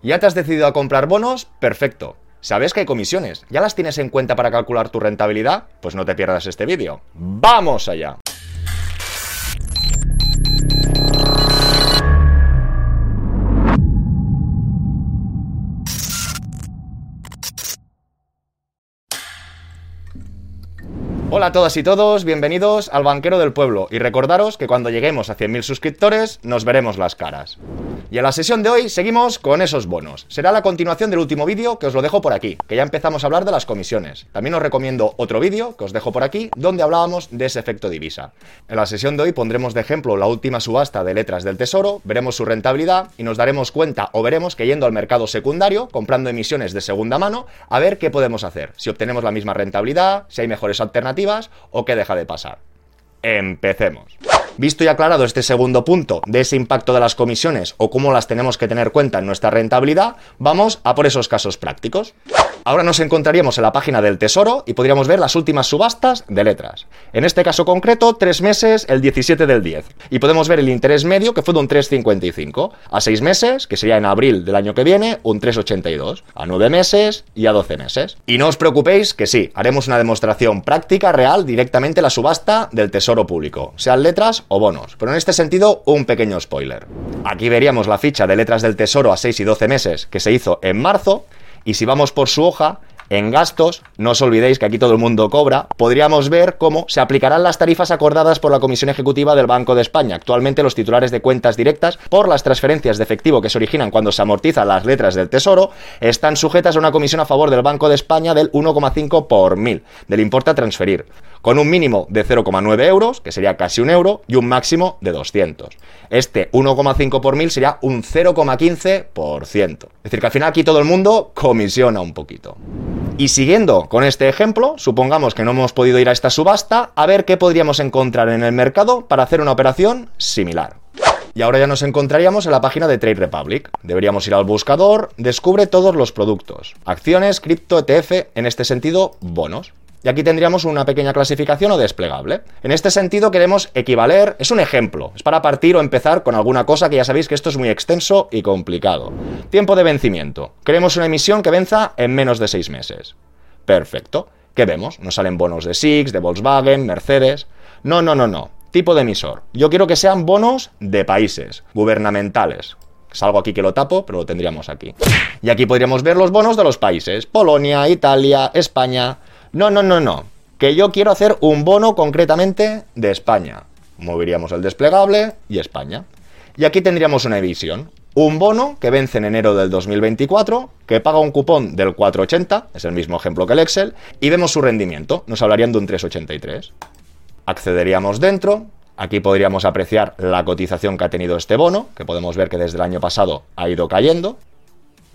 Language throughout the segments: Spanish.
¿Ya te has decidido a comprar bonos? Perfecto. ¿Sabes que hay comisiones? ¿Ya las tienes en cuenta para calcular tu rentabilidad? Pues no te pierdas este vídeo. ¡Vamos allá! Hola a todas y todos, bienvenidos al Banquero del Pueblo y recordaros que cuando lleguemos a 100.000 suscriptores nos veremos las caras. Y en la sesión de hoy seguimos con esos bonos. Será la continuación del último vídeo que os lo dejo por aquí, que ya empezamos a hablar de las comisiones. También os recomiendo otro vídeo que os dejo por aquí donde hablábamos de ese efecto divisa. En la sesión de hoy pondremos de ejemplo la última subasta de letras del Tesoro, veremos su rentabilidad y nos daremos cuenta o veremos que yendo al mercado secundario, comprando emisiones de segunda mano, a ver qué podemos hacer, si obtenemos la misma rentabilidad, si hay mejores alternativas o qué deja de pasar. Empecemos. Visto y aclarado este segundo punto de ese impacto de las comisiones o cómo las tenemos que tener cuenta en nuestra rentabilidad, vamos a por esos casos prácticos. Ahora nos encontraríamos en la página del Tesoro y podríamos ver las últimas subastas de letras. En este caso concreto, tres meses, el 17 del 10. Y podemos ver el interés medio, que fue de un 3,55. A seis meses, que sería en abril del año que viene, un 3,82. A nueve meses y a 12 meses. Y no os preocupéis que sí, haremos una demostración práctica, real, directamente la subasta del Tesoro Público, sean letras o bonos. Pero en este sentido, un pequeño spoiler. Aquí veríamos la ficha de letras del Tesoro a 6 y 12 meses que se hizo en marzo. Y si vamos por su hoja, en gastos, no os olvidéis que aquí todo el mundo cobra, podríamos ver cómo se aplicarán las tarifas acordadas por la Comisión Ejecutiva del Banco de España. Actualmente los titulares de cuentas directas por las transferencias de efectivo que se originan cuando se amortizan las letras del Tesoro están sujetas a una comisión a favor del Banco de España del 1,5 por mil del importe a transferir, con un mínimo de 0,9 euros, que sería casi un euro, y un máximo de 200. Este 1,5 por mil sería un 0,15%. Es decir, que al final aquí todo el mundo comisiona un poquito. Y siguiendo con este ejemplo, supongamos que no hemos podido ir a esta subasta, a ver qué podríamos encontrar en el mercado para hacer una operación similar. Y ahora ya nos encontraríamos en la página de Trade Republic. Deberíamos ir al buscador, descubre todos los productos, acciones, cripto, ETF, en este sentido, bonos. Y aquí tendríamos una pequeña clasificación o desplegable. En este sentido queremos equivaler, es un ejemplo, es para partir o empezar con alguna cosa que ya sabéis que esto es muy extenso y complicado. Tiempo de vencimiento. Queremos una emisión que venza en menos de 6 meses. Perfecto. ¿Qué vemos? Nos salen bonos de Six, de Volkswagen, Mercedes. No, no, no, no. Tipo de emisor. Yo quiero que sean bonos de países, gubernamentales. Salgo aquí que lo tapo, pero lo tendríamos aquí. Y aquí podríamos ver los bonos de los países. Polonia, Italia, España. No, no, no, no. Que yo quiero hacer un bono concretamente de España. Moveríamos el desplegable y España. Y aquí tendríamos una emisión. Un bono que vence en enero del 2024, que paga un cupón del 4,80, es el mismo ejemplo que el Excel, y vemos su rendimiento. Nos hablarían de un 3,83. Accederíamos dentro. Aquí podríamos apreciar la cotización que ha tenido este bono, que podemos ver que desde el año pasado ha ido cayendo.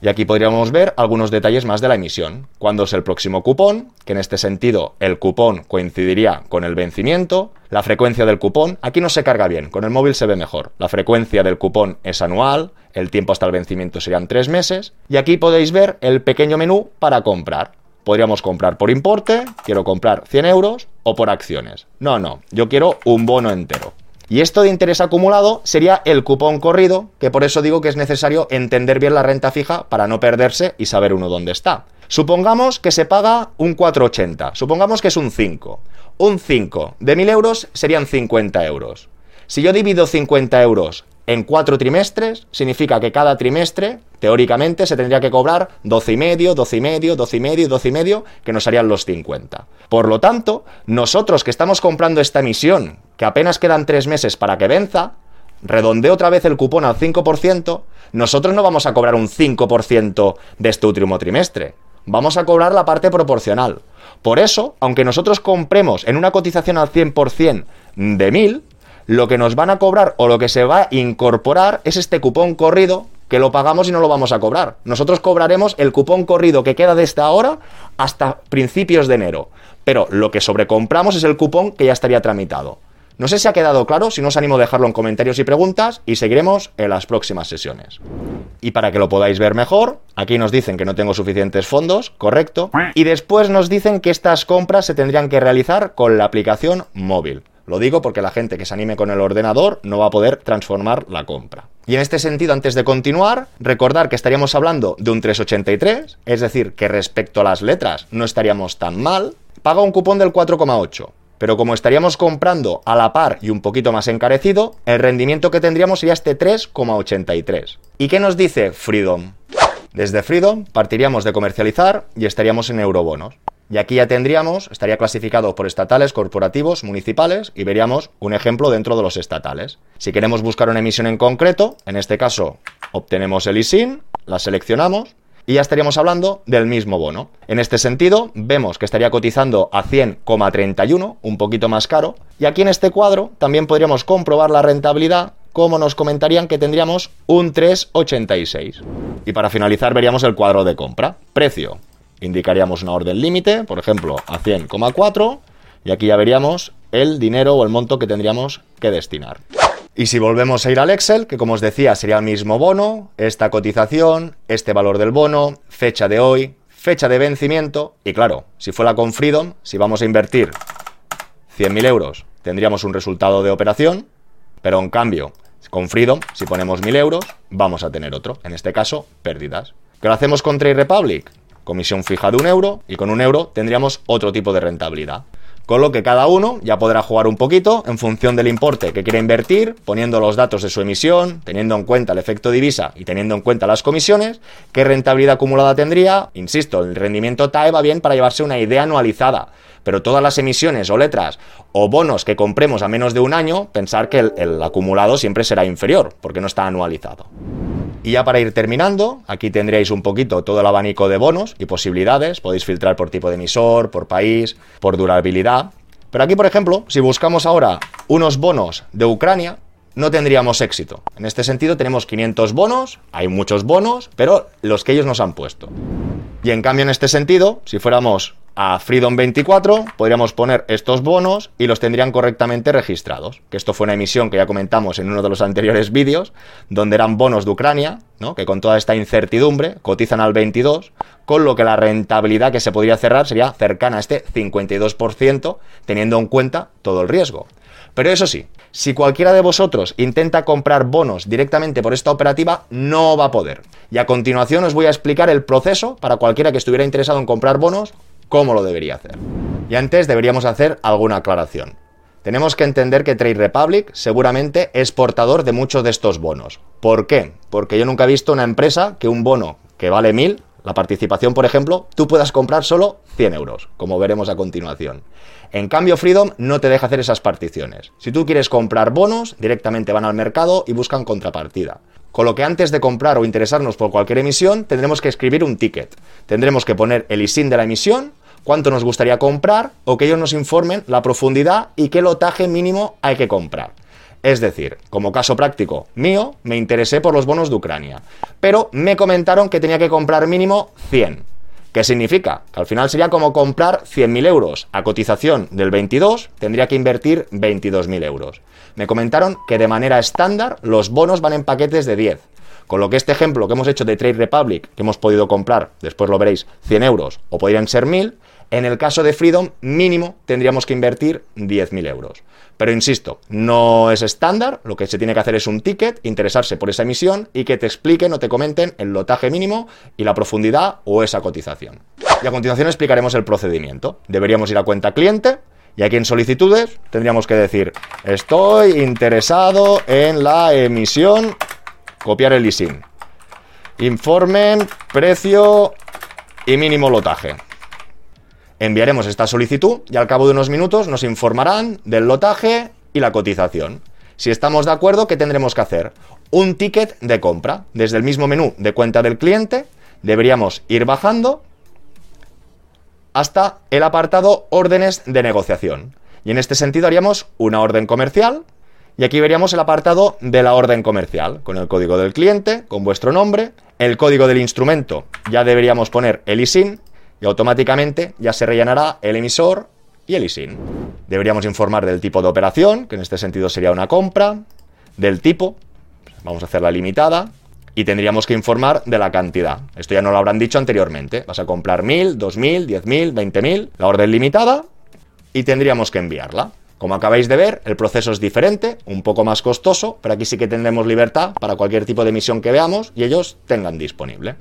Y aquí podríamos ver algunos detalles más de la emisión. Cuándo es el próximo cupón, que en este sentido el cupón coincidiría con el vencimiento, la frecuencia del cupón, aquí no se carga bien, con el móvil se ve mejor. La frecuencia del cupón es anual, el tiempo hasta el vencimiento serían tres meses, y aquí podéis ver el pequeño menú para comprar. Podríamos comprar por importe, quiero comprar 100 euros, o por acciones. No, no, yo quiero un bono entero. Y esto de interés acumulado sería el cupón corrido, que por eso digo que es necesario entender bien la renta fija para no perderse y saber uno dónde está. Supongamos que se paga un 4,80, supongamos que es un 5. Un 5 de 1000 euros serían 50 euros. Si yo divido 50 euros en cuatro trimestres, significa que cada trimestre, teóricamente, se tendría que cobrar 12 y medio, 12 y medio, 12 y medio, 12 y medio, que nos harían los 50. Por lo tanto, nosotros que estamos comprando esta emisión, que apenas quedan tres meses para que venza, redondeo otra vez el cupón al 5%, nosotros no vamos a cobrar un 5% de este último trimestre. Vamos a cobrar la parte proporcional. Por eso, aunque nosotros compremos en una cotización al 100% de 1000, lo que nos van a cobrar o lo que se va a incorporar es este cupón corrido que lo pagamos y no lo vamos a cobrar. Nosotros cobraremos el cupón corrido que queda desde ahora hasta principios de enero. Pero lo que sobrecompramos es el cupón que ya estaría tramitado. No sé si ha quedado claro, si no os animo a dejarlo en comentarios y preguntas y seguiremos en las próximas sesiones. Y para que lo podáis ver mejor, aquí nos dicen que no tengo suficientes fondos, correcto, y después nos dicen que estas compras se tendrían que realizar con la aplicación móvil. Lo digo porque la gente que se anime con el ordenador no va a poder transformar la compra. Y en este sentido, antes de continuar, recordar que estaríamos hablando de un 383, es decir, que respecto a las letras no estaríamos tan mal. Paga un cupón del 4,8. Pero como estaríamos comprando a la par y un poquito más encarecido, el rendimiento que tendríamos sería este 3,83. ¿Y qué nos dice Freedom? Desde Freedom partiríamos de comercializar y estaríamos en eurobonos. Y aquí ya tendríamos, estaría clasificado por estatales, corporativos, municipales y veríamos un ejemplo dentro de los estatales. Si queremos buscar una emisión en concreto, en este caso obtenemos el ISIN, la seleccionamos y ya estaríamos hablando del mismo bono. En este sentido, vemos que estaría cotizando a 100,31, un poquito más caro, y aquí en este cuadro también podríamos comprobar la rentabilidad como nos comentarían que tendríamos un 3,86. Y para finalizar veríamos el cuadro de compra. Precio. Indicaríamos una orden límite, por ejemplo, a 100,4 y aquí ya veríamos el dinero o el monto que tendríamos que destinar. Y si volvemos a ir al Excel, que como os decía sería el mismo bono, esta cotización, este valor del bono, fecha de hoy, fecha de vencimiento, y claro, si fuera con Freedom, si vamos a invertir 100.000 euros, tendríamos un resultado de operación, pero en cambio, con Freedom, si ponemos 1.000 euros, vamos a tener otro, en este caso, pérdidas. ¿Qué lo hacemos con Trade Republic? Comisión fija de un euro, y con un euro tendríamos otro tipo de rentabilidad con lo que cada uno ya podrá jugar un poquito en función del importe que quiere invertir, poniendo los datos de su emisión, teniendo en cuenta el efecto divisa y teniendo en cuenta las comisiones, qué rentabilidad acumulada tendría. Insisto, el rendimiento TAE va bien para llevarse una idea anualizada, pero todas las emisiones o letras o bonos que compremos a menos de un año, pensar que el, el acumulado siempre será inferior, porque no está anualizado. Y ya para ir terminando, aquí tendréis un poquito todo el abanico de bonos y posibilidades. Podéis filtrar por tipo de emisor, por país, por durabilidad. Pero aquí, por ejemplo, si buscamos ahora unos bonos de Ucrania, no tendríamos éxito. En este sentido, tenemos 500 bonos, hay muchos bonos, pero los que ellos nos han puesto. Y en cambio, en este sentido, si fuéramos a Freedom 24 podríamos poner estos bonos y los tendrían correctamente registrados. Que esto fue una emisión que ya comentamos en uno de los anteriores vídeos, donde eran bonos de Ucrania, ¿no? que con toda esta incertidumbre cotizan al 22, con lo que la rentabilidad que se podría cerrar sería cercana a este 52%, teniendo en cuenta todo el riesgo. Pero eso sí, si cualquiera de vosotros intenta comprar bonos directamente por esta operativa, no va a poder. Y a continuación os voy a explicar el proceso para cualquiera que estuviera interesado en comprar bonos cómo lo debería hacer. Y antes deberíamos hacer alguna aclaración. Tenemos que entender que Trade Republic seguramente es portador de muchos de estos bonos. ¿Por qué? Porque yo nunca he visto una empresa que un bono que vale 1000, la participación por ejemplo, tú puedas comprar solo 100 euros, como veremos a continuación. En cambio, Freedom no te deja hacer esas particiones. Si tú quieres comprar bonos, directamente van al mercado y buscan contrapartida. Con lo que antes de comprar o interesarnos por cualquier emisión, tendremos que escribir un ticket. Tendremos que poner el ISIN de la emisión, cuánto nos gustaría comprar o que ellos nos informen la profundidad y qué lotaje mínimo hay que comprar. Es decir, como caso práctico mío, me interesé por los bonos de Ucrania, pero me comentaron que tenía que comprar mínimo 100. ¿Qué significa? Que al final sería como comprar 100.000 euros. A cotización del 22 tendría que invertir 22.000 euros. Me comentaron que de manera estándar los bonos van en paquetes de 10. Con lo que este ejemplo que hemos hecho de Trade Republic, que hemos podido comprar, después lo veréis, 100 euros o podrían ser 1000, en el caso de Freedom, mínimo tendríamos que invertir 10.000 euros. Pero insisto, no es estándar, lo que se tiene que hacer es un ticket, interesarse por esa emisión y que te expliquen o te comenten el lotaje mínimo y la profundidad o esa cotización. Y a continuación explicaremos el procedimiento. Deberíamos ir a cuenta cliente y aquí en solicitudes tendríamos que decir, estoy interesado en la emisión, copiar el ISIN. Informen, precio y mínimo lotaje. Enviaremos esta solicitud y al cabo de unos minutos nos informarán del lotaje y la cotización. Si estamos de acuerdo, ¿qué tendremos que hacer? Un ticket de compra. Desde el mismo menú de cuenta del cliente deberíamos ir bajando hasta el apartado órdenes de negociación. Y en este sentido haríamos una orden comercial y aquí veríamos el apartado de la orden comercial, con el código del cliente, con vuestro nombre, el código del instrumento, ya deberíamos poner el ISIN y automáticamente ya se rellenará el emisor y el ISIN. Deberíamos informar del tipo de operación, que en este sentido sería una compra, del tipo, vamos a hacer la limitada, y tendríamos que informar de la cantidad. Esto ya no lo habrán dicho anteriormente. Vas a comprar 1000, 2000, 10000, 20000, la orden limitada y tendríamos que enviarla. Como acabáis de ver, el proceso es diferente, un poco más costoso, pero aquí sí que tendremos libertad para cualquier tipo de emisión que veamos y ellos tengan disponible.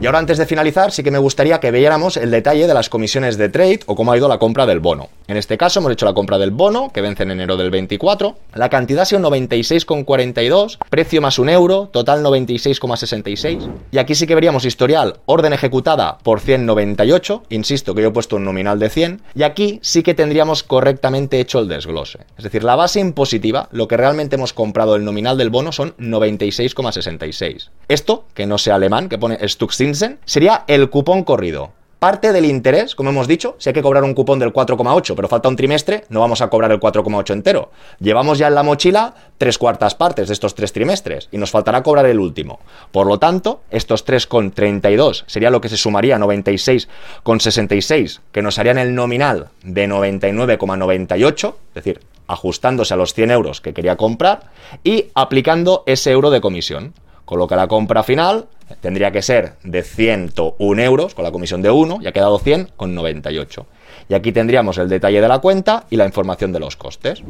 Y ahora antes de finalizar, sí que me gustaría que viéramos el detalle de las comisiones de trade o cómo ha ido la compra del bono. En este caso hemos hecho la compra del bono, que vence en enero del 24. La cantidad ha sido 96,42, precio más un euro, total 96,66. Y aquí sí que veríamos historial, orden ejecutada por 198, insisto que yo he puesto un nominal de 100, y aquí sí que tendríamos correctamente hecho el desglose. Es decir, la base impositiva, lo que realmente hemos comprado el nominal del bono son 96,66. Esto, que no sea alemán, que pone Stuxin sería el cupón corrido. Parte del interés, como hemos dicho, si hay que cobrar un cupón del 4,8, pero falta un trimestre, no vamos a cobrar el 4,8 entero. Llevamos ya en la mochila tres cuartas partes de estos tres trimestres y nos faltará cobrar el último. Por lo tanto, estos 3,32 sería lo que se sumaría a 96,66, que nos harían el nominal de 99,98, es decir, ajustándose a los 100 euros que quería comprar y aplicando ese euro de comisión. Con lo que la compra final tendría que ser de 101 euros con la comisión de 1 y ha quedado 100 con 98. Y aquí tendríamos el detalle de la cuenta y la información de los costes.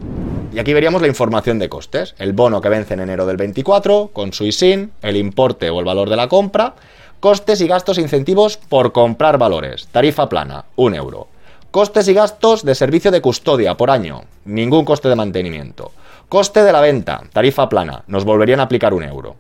Y aquí veríamos la información de costes. El bono que vence en enero del 24, con su ISIN, el importe o el valor de la compra, costes y gastos e incentivos por comprar valores. Tarifa plana, 1 euro. Costes y gastos de servicio de custodia por año, ningún coste de mantenimiento. Coste de la venta, tarifa plana, nos volverían a aplicar un euro.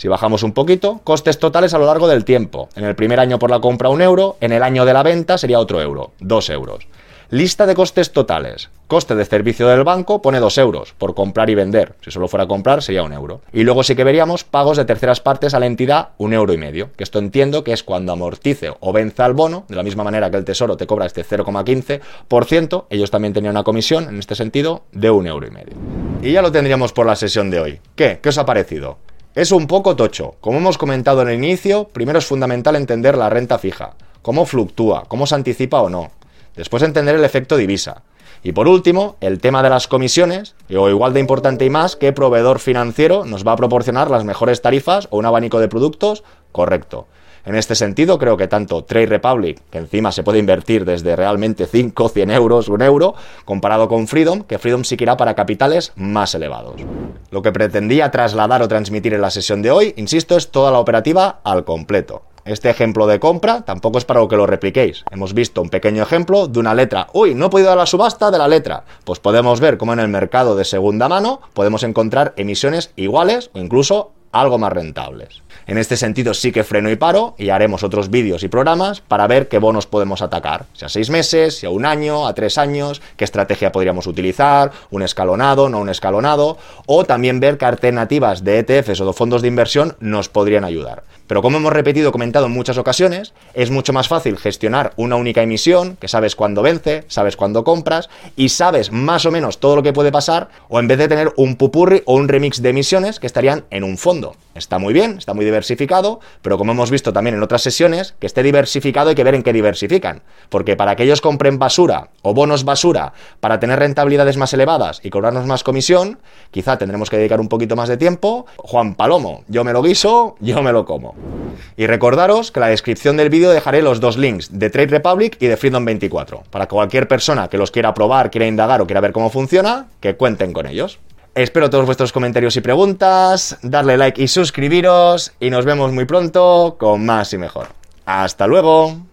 Si bajamos un poquito, costes totales a lo largo del tiempo. En el primer año por la compra un euro, en el año de la venta sería otro euro, dos euros. Lista de costes totales. Coste de servicio del banco pone dos euros por comprar y vender. Si solo fuera a comprar sería un euro. Y luego sí que veríamos pagos de terceras partes a la entidad un euro y medio. Que esto entiendo que es cuando amortice o venza el bono, de la misma manera que el tesoro te cobra este 0,15%, ellos también tenían una comisión en este sentido de un euro y medio. Y ya lo tendríamos por la sesión de hoy. ¿Qué? ¿Qué os ha parecido? Es un poco tocho. Como hemos comentado en el inicio, primero es fundamental entender la renta fija, cómo fluctúa, cómo se anticipa o no. Después entender el efecto divisa. Y por último, el tema de las comisiones, o igual de importante y más, qué proveedor financiero nos va a proporcionar las mejores tarifas o un abanico de productos correcto. En este sentido, creo que tanto Trade Republic, que encima se puede invertir desde realmente 5, 100 euros, un euro, comparado con Freedom, que Freedom sí que irá para capitales más elevados. Lo que pretendía trasladar o transmitir en la sesión de hoy, insisto, es toda la operativa al completo. Este ejemplo de compra tampoco es para que lo repliquéis. Hemos visto un pequeño ejemplo de una letra. Uy, no he podido dar la subasta de la letra. Pues podemos ver cómo en el mercado de segunda mano podemos encontrar emisiones iguales o incluso algo más rentables. En este sentido sí que freno y paro y haremos otros vídeos y programas para ver qué bonos podemos atacar, si a seis meses, si a un año, a tres años, qué estrategia podríamos utilizar, un escalonado, no un escalonado, o también ver qué alternativas de ETFs o de fondos de inversión nos podrían ayudar. Pero como hemos repetido, comentado en muchas ocasiones, es mucho más fácil gestionar una única emisión, que sabes cuándo vence, sabes cuándo compras y sabes más o menos todo lo que puede pasar, o en vez de tener un pupurri o un remix de emisiones que estarían en un fondo. Está muy bien, está muy diversificado, pero como hemos visto también en otras sesiones, que esté diversificado hay que ver en qué diversifican. Porque para que ellos compren basura o bonos basura para tener rentabilidades más elevadas y cobrarnos más comisión, quizá tendremos que dedicar un poquito más de tiempo. Juan Palomo, yo me lo guiso, yo me lo como. Y recordaros que en la descripción del vídeo dejaré los dos links de Trade Republic y de Freedom 24, para cualquier persona que los quiera probar, quiera indagar o quiera ver cómo funciona, que cuenten con ellos. Espero todos vuestros comentarios y preguntas, darle like y suscribiros y nos vemos muy pronto con más y mejor. Hasta luego.